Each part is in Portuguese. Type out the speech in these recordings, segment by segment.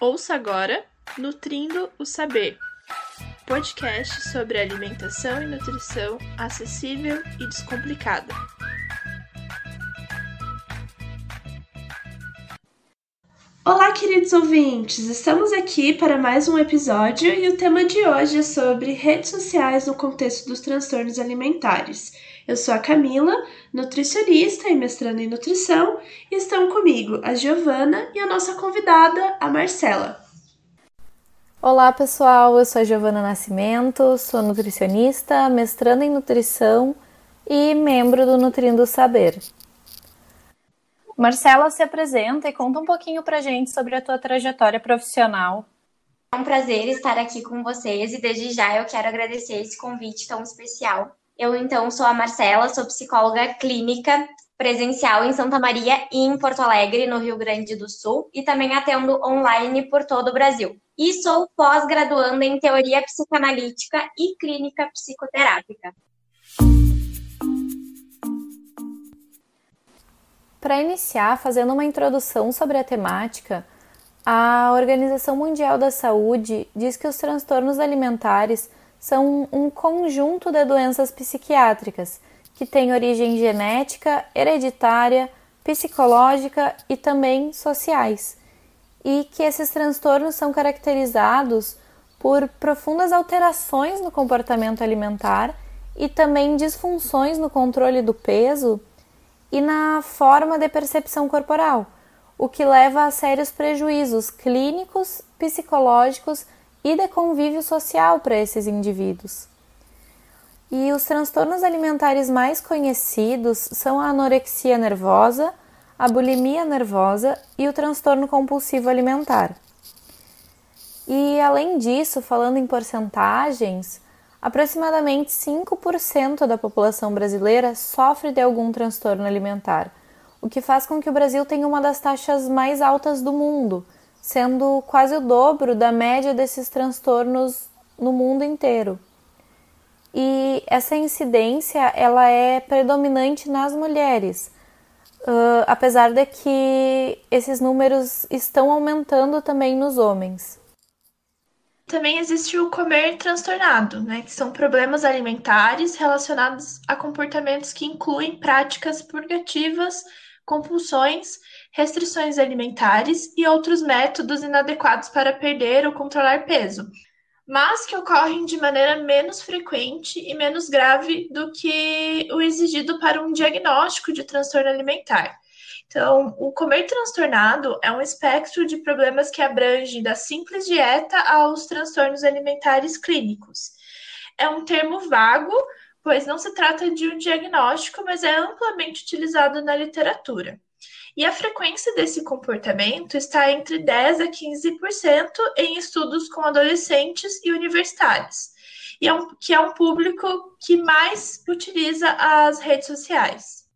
Ouça agora Nutrindo o Saber, podcast sobre alimentação e nutrição acessível e descomplicada. Olá, queridos ouvintes! Estamos aqui para mais um episódio e o tema de hoje é sobre redes sociais no contexto dos transtornos alimentares. Eu sou a Camila, nutricionista e mestrando em nutrição, e estão comigo a Giovana e a nossa convidada, a Marcela. Olá, pessoal. Eu sou a Giovana Nascimento, sou nutricionista, mestrando em nutrição e membro do Nutrindo Saber. Marcela, se apresenta e conta um pouquinho pra gente sobre a tua trajetória profissional. É um prazer estar aqui com vocês e desde já eu quero agradecer esse convite tão especial. Eu então sou a Marcela, sou psicóloga clínica presencial em Santa Maria e em Porto Alegre, no Rio Grande do Sul, e também atendo online por todo o Brasil. E sou pós-graduanda em teoria psicanalítica e clínica psicoterápica. Para iniciar, fazendo uma introdução sobre a temática, a Organização Mundial da Saúde diz que os transtornos alimentares são um conjunto de doenças psiquiátricas que têm origem genética, hereditária, psicológica e também sociais, e que esses transtornos são caracterizados por profundas alterações no comportamento alimentar e também disfunções no controle do peso e na forma de percepção corporal, o que leva a sérios prejuízos clínicos, psicológicos e de convívio social para esses indivíduos. E os transtornos alimentares mais conhecidos são a anorexia nervosa, a bulimia nervosa e o transtorno compulsivo alimentar. E além disso, falando em porcentagens, Aproximadamente 5% da população brasileira sofre de algum transtorno alimentar, o que faz com que o Brasil tenha uma das taxas mais altas do mundo, sendo quase o dobro da média desses transtornos no mundo inteiro. E essa incidência ela é predominante nas mulheres, uh, apesar de que esses números estão aumentando também nos homens. Também existe o comer transtornado, né, que são problemas alimentares relacionados a comportamentos que incluem práticas purgativas, compulsões, restrições alimentares e outros métodos inadequados para perder ou controlar peso, mas que ocorrem de maneira menos frequente e menos grave do que o exigido para um diagnóstico de transtorno alimentar. Então, o comer transtornado é um espectro de problemas que abrange da simples dieta aos transtornos alimentares clínicos. É um termo vago, pois não se trata de um diagnóstico, mas é amplamente utilizado na literatura. E a frequência desse comportamento está entre 10 a 15% em estudos com adolescentes e universitários, e é um, que é um público que mais utiliza as redes sociais.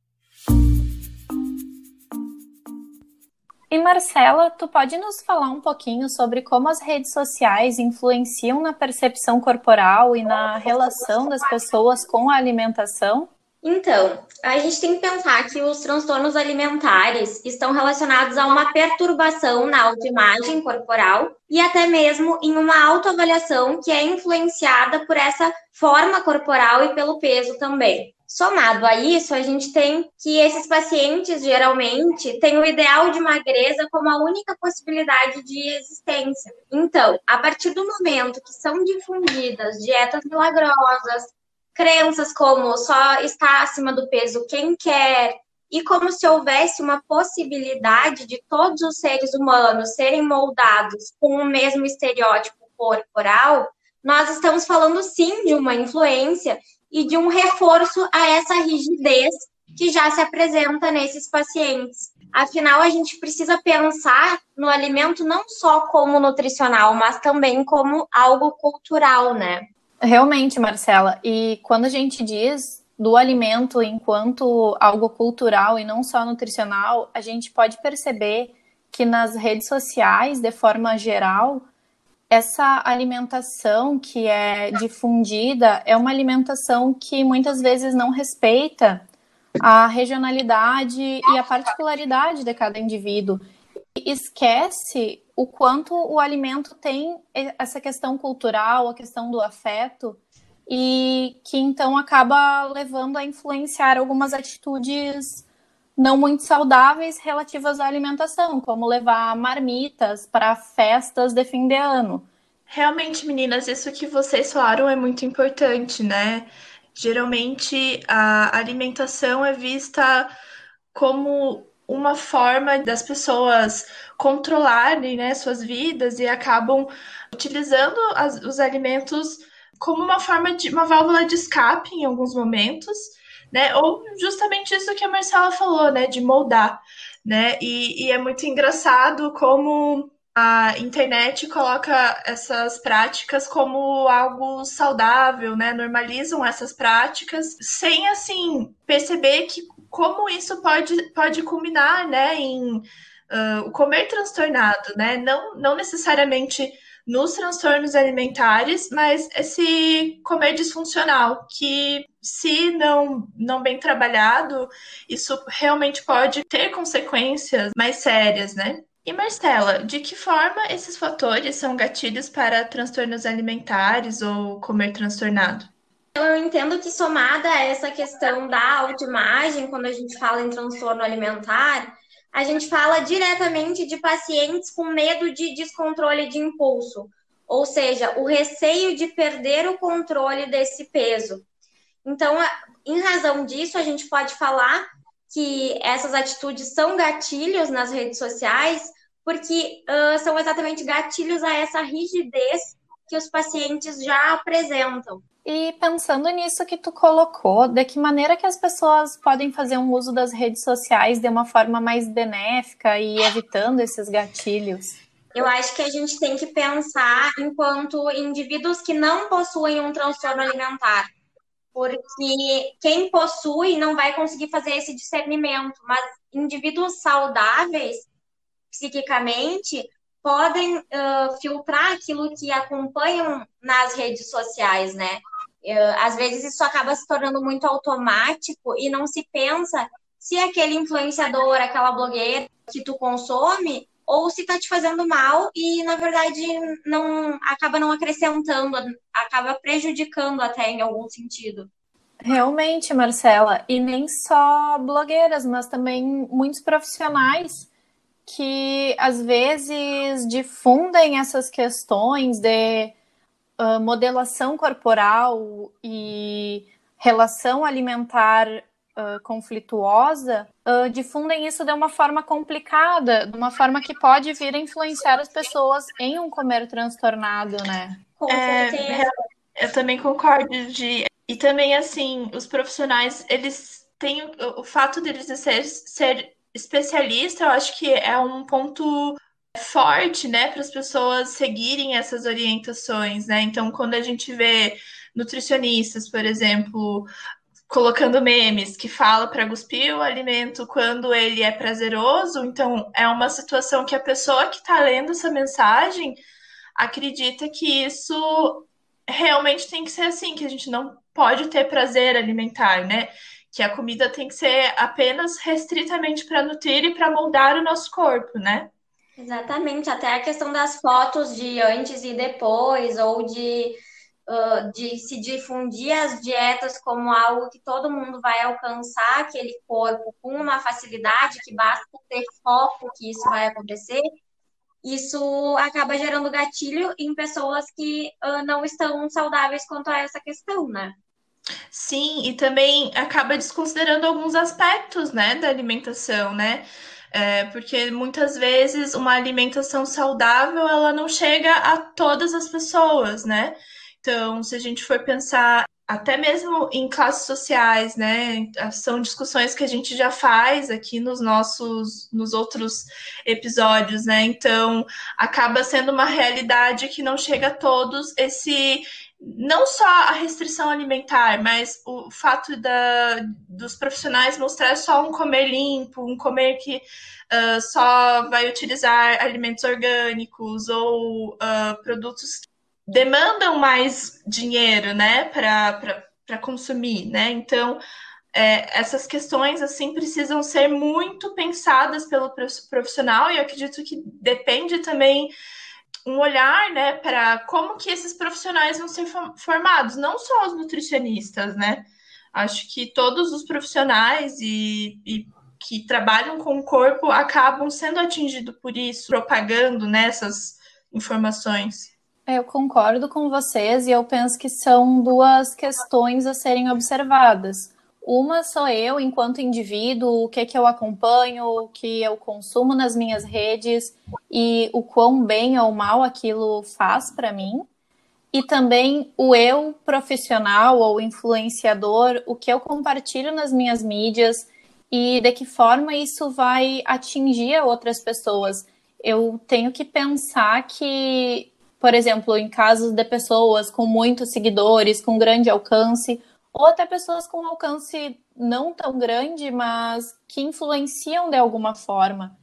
E Marcela, tu pode nos falar um pouquinho sobre como as redes sociais influenciam na percepção corporal e na relação das pessoas com a alimentação? Então, a gente tem que pensar que os transtornos alimentares estão relacionados a uma perturbação na autoimagem corporal e até mesmo em uma autoavaliação que é influenciada por essa forma corporal e pelo peso também. Somado a isso, a gente tem que esses pacientes geralmente têm o ideal de magreza como a única possibilidade de existência. Então, a partir do momento que são difundidas dietas milagrosas, crenças como só está acima do peso quem quer, e como se houvesse uma possibilidade de todos os seres humanos serem moldados com o mesmo estereótipo corporal, nós estamos falando sim de uma influência e de um reforço a essa rigidez que já se apresenta nesses pacientes. Afinal, a gente precisa pensar no alimento não só como nutricional, mas também como algo cultural, né? Realmente, Marcela. E quando a gente diz do alimento enquanto algo cultural e não só nutricional, a gente pode perceber que nas redes sociais, de forma geral, essa alimentação que é difundida é uma alimentação que muitas vezes não respeita a regionalidade e a particularidade de cada indivíduo. E esquece o quanto o alimento tem essa questão cultural, a questão do afeto, e que então acaba levando a influenciar algumas atitudes não muito saudáveis relativas à alimentação, como levar marmitas para festas de fim de ano. Realmente, meninas, isso que vocês falaram é muito importante, né? Geralmente a alimentação é vista como uma forma das pessoas controlarem né, suas vidas e acabam utilizando as, os alimentos como uma forma de uma válvula de escape em alguns momentos, né? Ou justamente isso que a Marcela falou, né? De moldar, né? E, e é muito engraçado como a internet coloca essas práticas como algo saudável, né? Normalizam essas práticas sem assim perceber que como isso pode, pode culminar, né, em uh, o comer transtornado, né? Não, não necessariamente nos transtornos alimentares, mas esse comer disfuncional, que se não, não bem trabalhado, isso realmente pode ter consequências mais sérias, né? E Marcela, de que forma esses fatores são gatilhos para transtornos alimentares ou comer transtornado? Eu entendo que somada a essa questão da autoimagem, quando a gente fala em transtorno alimentar, a gente fala diretamente de pacientes com medo de descontrole de impulso, ou seja, o receio de perder o controle desse peso. Então, em razão disso, a gente pode falar que essas atitudes são gatilhos nas redes sociais, porque uh, são exatamente gatilhos a essa rigidez que os pacientes já apresentam. E pensando nisso que tu colocou, de que maneira que as pessoas podem fazer um uso das redes sociais de uma forma mais benéfica e evitando esses gatilhos? Eu acho que a gente tem que pensar enquanto indivíduos que não possuem um transtorno alimentar. Porque quem possui não vai conseguir fazer esse discernimento, mas indivíduos saudáveis psiquicamente podem uh, filtrar aquilo que acompanham nas redes sociais, né? às vezes isso acaba se tornando muito automático e não se pensa se aquele influenciador, aquela blogueira que tu consome, ou se tá te fazendo mal e na verdade não acaba não acrescentando, acaba prejudicando até em algum sentido. Realmente, Marcela, e nem só blogueiras, mas também muitos profissionais que às vezes difundem essas questões de uh, modelação corporal e relação alimentar uh, conflituosa uh, difundem isso de uma forma complicada, de uma forma que pode vir a influenciar as pessoas em um comer transtornado, né? Com é, certeza. É, eu também concordo de e também assim os profissionais eles têm o, o fato deles ser, ser especialista, eu acho que é um ponto forte, né, para as pessoas seguirem essas orientações, né? Então, quando a gente vê nutricionistas, por exemplo, colocando memes que fala para cuspir o alimento quando ele é prazeroso, então é uma situação que a pessoa que está lendo essa mensagem acredita que isso realmente tem que ser assim, que a gente não pode ter prazer alimentar, né? Que a comida tem que ser apenas restritamente para nutrir e para moldar o nosso corpo, né? Exatamente, até a questão das fotos de antes e depois, ou de, uh, de se difundir as dietas como algo que todo mundo vai alcançar aquele corpo com uma facilidade, que basta ter foco que isso vai acontecer, isso acaba gerando gatilho em pessoas que uh, não estão saudáveis quanto a essa questão, né? Sim, e também acaba desconsiderando alguns aspectos, né, da alimentação, né? É, porque muitas vezes uma alimentação saudável ela não chega a todas as pessoas, né? Então, se a gente for pensar até mesmo em classes sociais, né? São discussões que a gente já faz aqui nos nossos, nos outros episódios, né? Então, acaba sendo uma realidade que não chega a todos esse não só a restrição alimentar, mas o fato da, dos profissionais mostrar só um comer limpo, um comer que uh, só vai utilizar alimentos orgânicos ou uh, produtos que demandam mais dinheiro, né, para consumir, né? Então, é, essas questões assim precisam ser muito pensadas pelo profissional e eu acredito que depende também um olhar, né, para como que esses profissionais vão ser formados, não só os nutricionistas, né? Acho que todos os profissionais e, e que trabalham com o corpo acabam sendo atingidos por isso, propagando nessas né, informações. É, eu concordo com vocês e eu penso que são duas questões a serem observadas. Uma sou eu, enquanto indivíduo, o que, que eu acompanho, o que eu consumo nas minhas redes e o quão bem ou mal aquilo faz para mim. E também o eu profissional ou influenciador, o que eu compartilho nas minhas mídias e de que forma isso vai atingir outras pessoas. Eu tenho que pensar que, por exemplo, em casos de pessoas com muitos seguidores, com grande alcance, ou até pessoas com alcance não tão grande, mas que influenciam de alguma forma.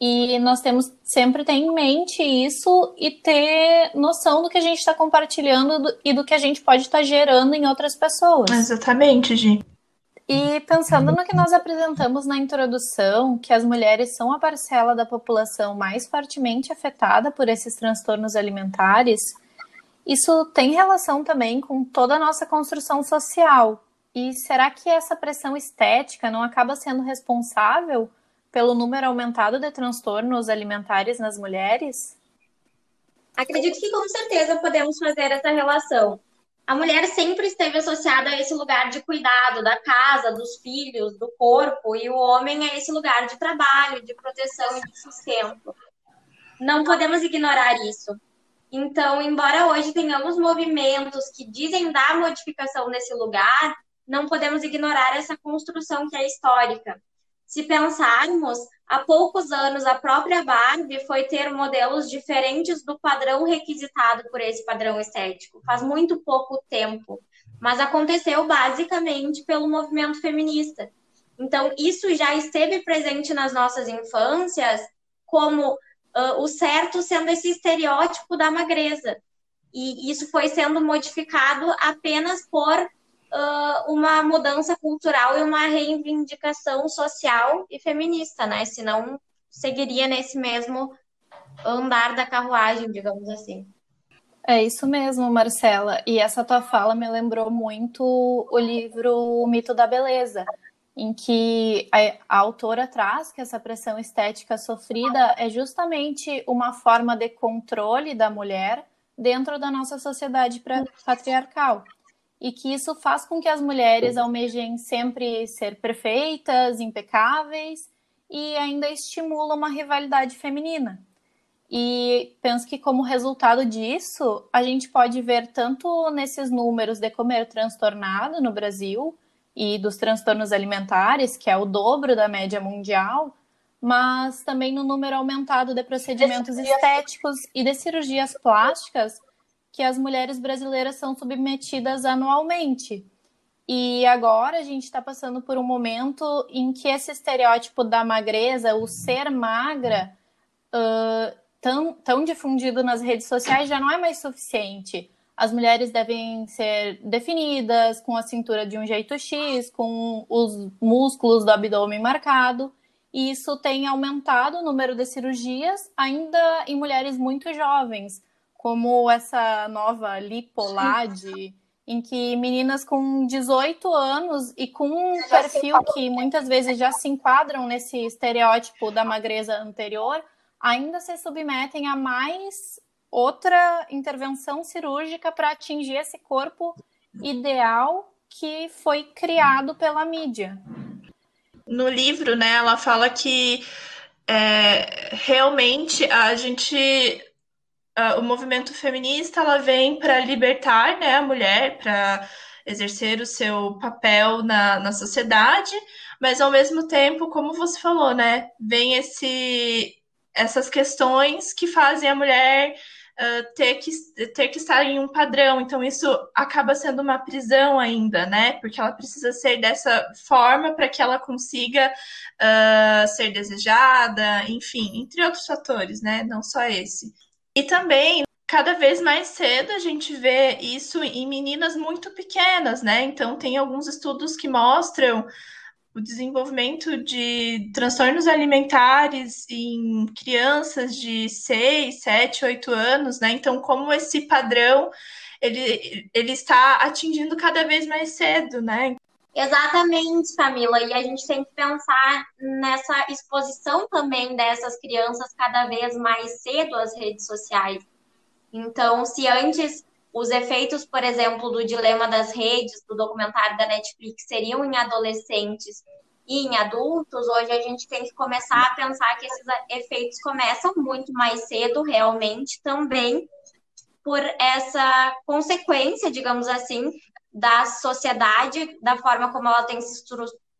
E nós temos sempre ter em mente isso e ter noção do que a gente está compartilhando e do que a gente pode estar tá gerando em outras pessoas. Exatamente, Gi. E pensando no que nós apresentamos na introdução, que as mulheres são a parcela da população mais fortemente afetada por esses transtornos alimentares, isso tem relação também com toda a nossa construção social. E será que essa pressão estética não acaba sendo responsável pelo número aumentado de transtornos alimentares nas mulheres? Acredito que com certeza podemos fazer essa relação. A mulher sempre esteve associada a esse lugar de cuidado da casa, dos filhos, do corpo, e o homem a esse lugar de trabalho, de proteção e de sustento. Não podemos ignorar isso. Então, embora hoje tenhamos movimentos que dizem da modificação nesse lugar, não podemos ignorar essa construção que é histórica. Se pensarmos, há poucos anos a própria Barbie foi ter modelos diferentes do padrão requisitado por esse padrão estético. Faz muito pouco tempo. Mas aconteceu basicamente pelo movimento feminista. Então, isso já esteve presente nas nossas infâncias como uh, o certo sendo esse estereótipo da magreza. E isso foi sendo modificado apenas por uh, uma mudança cultural e uma reivindicação social e feminista, né? Senão seguiria nesse mesmo andar da carruagem, digamos assim. É isso mesmo, Marcela. E essa tua fala me lembrou muito o livro O Mito da Beleza, em que a, a, autora traz que essa pressão estética sofrida é justamente uma forma de controle da mulher dentro da nossa sociedade patriarcal. E que isso faz com que as mulheres almejem sempre ser perfeitas, impecáveis e ainda estimula uma rivalidade feminina. E penso que, como resultado disso, a gente pode ver tanto nesses números de comer transtornado no Brasil, e dos transtornos alimentares, que é o dobro da média mundial, mas também no número aumentado de procedimentos estéticos e de cirurgias plásticas que as mulheres brasileiras são submetidas anualmente. E agora a gente está passando por um momento em que esse estereótipo da magreza, o ser magra, uh, tão, tão difundido nas redes sociais, já não é mais suficiente as mulheres devem ser definidas com a cintura de um jeito X, com os músculos do abdômen marcado. E isso tem aumentado o número de cirurgias, ainda em mulheres muito jovens, como essa nova Lipolade, em que meninas com 18 anos e com um perfil que muitas vezes já se enquadram nesse estereótipo da magreza anterior, ainda se submetem a mais outra intervenção cirúrgica para atingir esse corpo ideal que foi criado pela mídia. No livro, né, ela fala que é, realmente a gente o movimento feminista ela vem para libertar né, a mulher, para exercer o seu papel na, na sociedade, mas ao mesmo tempo, como você falou, né, vem esse, essas questões que fazem a mulher uh, ter, que, ter que estar em um padrão. Então, isso acaba sendo uma prisão ainda, né? Porque ela precisa ser dessa forma para que ela consiga uh, ser desejada, enfim, entre outros fatores, né? Não só esse. E também cada vez mais cedo a gente vê isso em meninas muito pequenas, né? Então, tem alguns estudos que mostram o desenvolvimento de transtornos alimentares em crianças de 6, 7, 8 anos, né? Então, como esse padrão ele, ele está atingindo cada vez mais cedo, né? Exatamente, Camila. E a gente tem que pensar nessa exposição também dessas crianças cada vez mais cedo às redes sociais. Então, se antes os efeitos, por exemplo, do dilema das redes, do documentário da Netflix, seriam em adolescentes e em adultos, hoje a gente tem que começar a pensar que esses efeitos começam muito mais cedo, realmente, também por essa consequência, digamos assim, da sociedade, da forma como ela tem se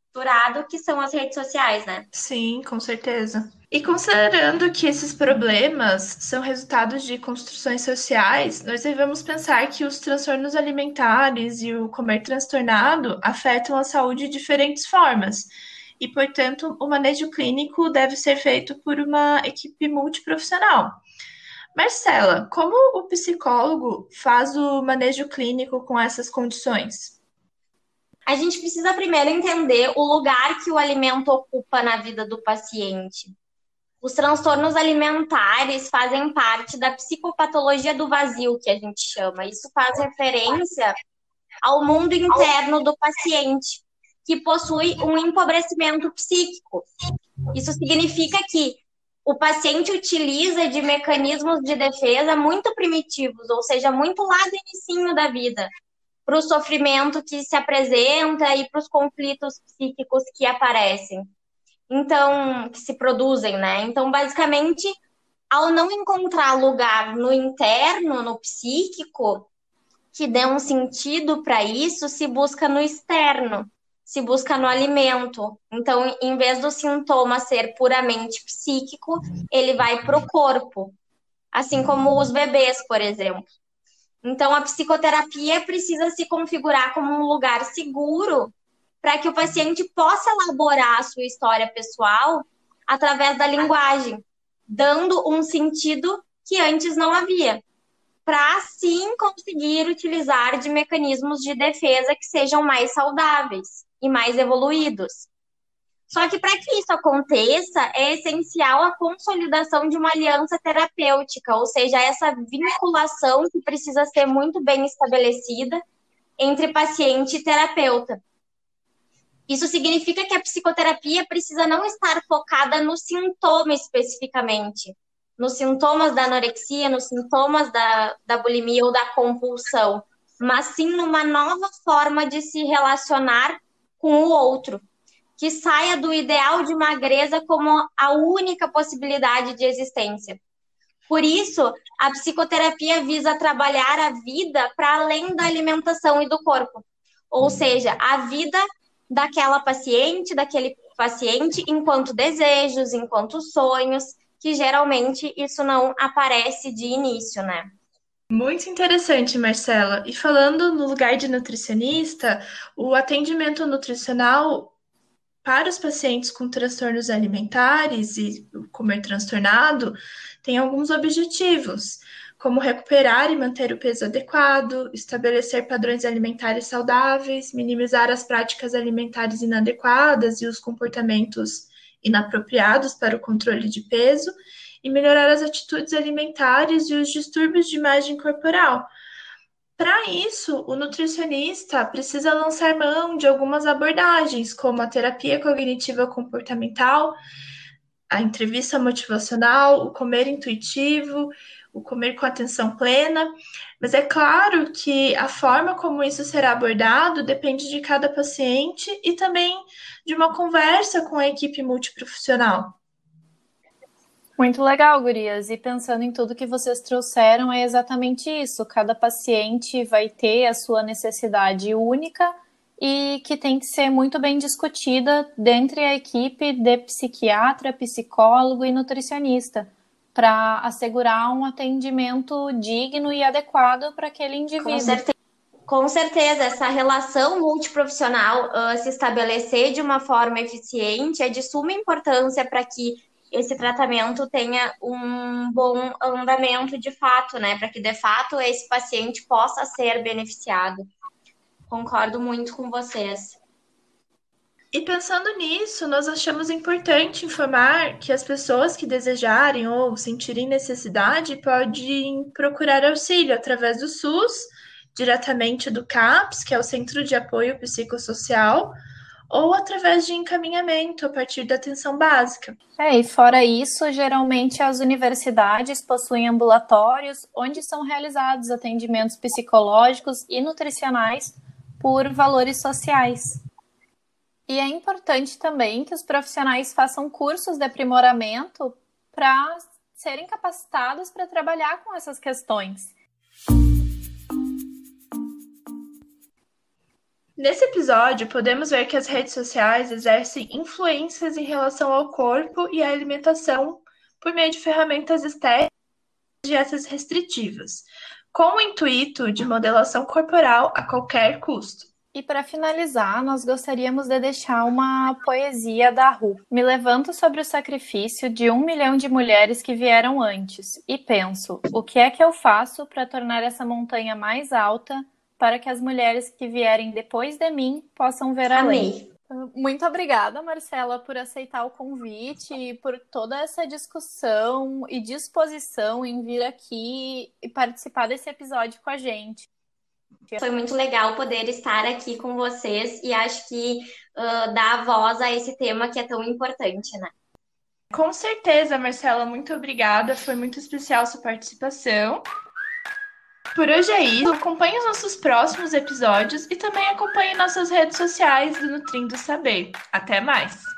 estruturado, que são as redes sociais, né? Sim, com certeza. E considerando que esses problemas são resultados de construções sociais, nós devemos pensar que os transtornos alimentares e o comer transtornado afetam a saúde de diferentes formas. E, portanto, o manejo clínico deve ser feito por uma equipe multiprofissional. Marcela, como o psicólogo faz o manejo clínico com essas condições? A gente precisa primeiro entender o lugar que o alimento ocupa na vida do paciente. Os transtornos alimentares fazem parte da psicopatologia do vazio, que a gente chama. Isso faz referência ao mundo interno do paciente, que possui um empobrecimento psíquico. Isso significa que o paciente utiliza de mecanismos de defesa muito primitivos, ou seja, muito lá do inicinho da vida, para o sofrimento que se apresenta e para os conflitos psíquicos que aparecem então que se produzem, né? Então, basicamente, ao não encontrar lugar no interno, no psíquico, que dê um sentido para isso, se busca no externo, se busca no alimento. Então, em vez do sintoma ser puramente psíquico, ele vai para o corpo, assim como os bebês, por exemplo. Então, a psicoterapia precisa se configurar como um lugar seguro para que o paciente possa elaborar a sua história pessoal através da linguagem, dando um sentido que antes não havia, para assim conseguir utilizar de mecanismos de defesa que sejam mais saudáveis e mais evoluídos. Só que para que isso aconteça, é essencial a consolidação de uma aliança terapêutica, ou seja, essa vinculação que precisa ser muito bem estabelecida entre paciente e terapeuta. Isso significa que a psicoterapia precisa não estar focada no sintoma especificamente, nos sintomas da anorexia, nos sintomas da, da bulimia ou da compulsão, mas sim numa nova forma de se relacionar com o outro, que saia do ideal de magreza como a única possibilidade de existência. Por isso, a psicoterapia visa trabalhar a vida para além da alimentação e do corpo. Ou seja, a vida daquela paciente, daquele paciente, enquanto desejos, enquanto sonhos, que geralmente isso não aparece de início, né? Muito interessante, Marcela. E falando no lugar de nutricionista, o atendimento nutricional para os pacientes com transtornos alimentares e comer transtornado tem alguns objetivos como recuperar e manter o peso adequado, estabelecer padrões alimentares saudáveis, minimizar as práticas alimentares inadequadas e os comportamentos inapropriados para o controle de peso e melhorar as atitudes alimentares e os distúrbios de imagem corporal. Para isso, o nutricionista precisa lançar mão de algumas abordagens, como a terapia cognitiva comportamental, a entrevista motivacional, o comer intuitivo o comer com atenção plena, mas é claro que a forma como isso será abordado depende de cada paciente e também de uma conversa com a equipe multiprofissional. Muito legal, Gurias. E pensando em tudo que vocês trouxeram, é exatamente isso. Cada paciente vai ter a sua necessidade única e que tem que ser muito bem discutida dentre a equipe de psiquiatra, psicólogo e nutricionista para assegurar um atendimento digno e adequado para aquele indivíduo. Com certeza. Com certeza, essa relação multiprofissional uh, se estabelecer de uma forma eficiente é de suma importância para que esse tratamento tenha um bom andamento de fato, né? Para que de fato esse paciente possa ser beneficiado. Concordo muito com vocês. E pensando nisso, nós achamos importante informar que as pessoas que desejarem ou sentirem necessidade podem procurar auxílio através do SUS, diretamente do CAPS, que é o Centro de Apoio Psicossocial, ou através de encaminhamento a partir da atenção básica. É, e fora isso, geralmente as universidades possuem ambulatórios onde são realizados atendimentos psicológicos e nutricionais por valores sociais. E é importante também que os profissionais façam cursos de aprimoramento para serem capacitados para trabalhar com essas questões. Nesse episódio, podemos ver que as redes sociais exercem influências em relação ao corpo e à alimentação por meio de ferramentas estéticas e dietas restritivas, com o intuito de modelação corporal a qualquer custo. E para finalizar, nós gostaríamos de deixar uma poesia da Ru. Me levanto sobre o sacrifício de um milhão de mulheres que vieram antes e penso: o que é que eu faço para tornar essa montanha mais alta para que as mulheres que vierem depois de mim possam ver além. Muito obrigada, Marcela, por aceitar o convite e por toda essa discussão e disposição em vir aqui e participar desse episódio com a gente. Foi muito legal poder estar aqui com vocês e acho que uh, dar voz a esse tema que é tão importante, né? Com certeza, Marcela, muito obrigada. Foi muito especial sua participação. Por hoje é isso. Acompanhe os nossos próximos episódios e também acompanhe nossas redes sociais do Nutrindo Saber. Até mais!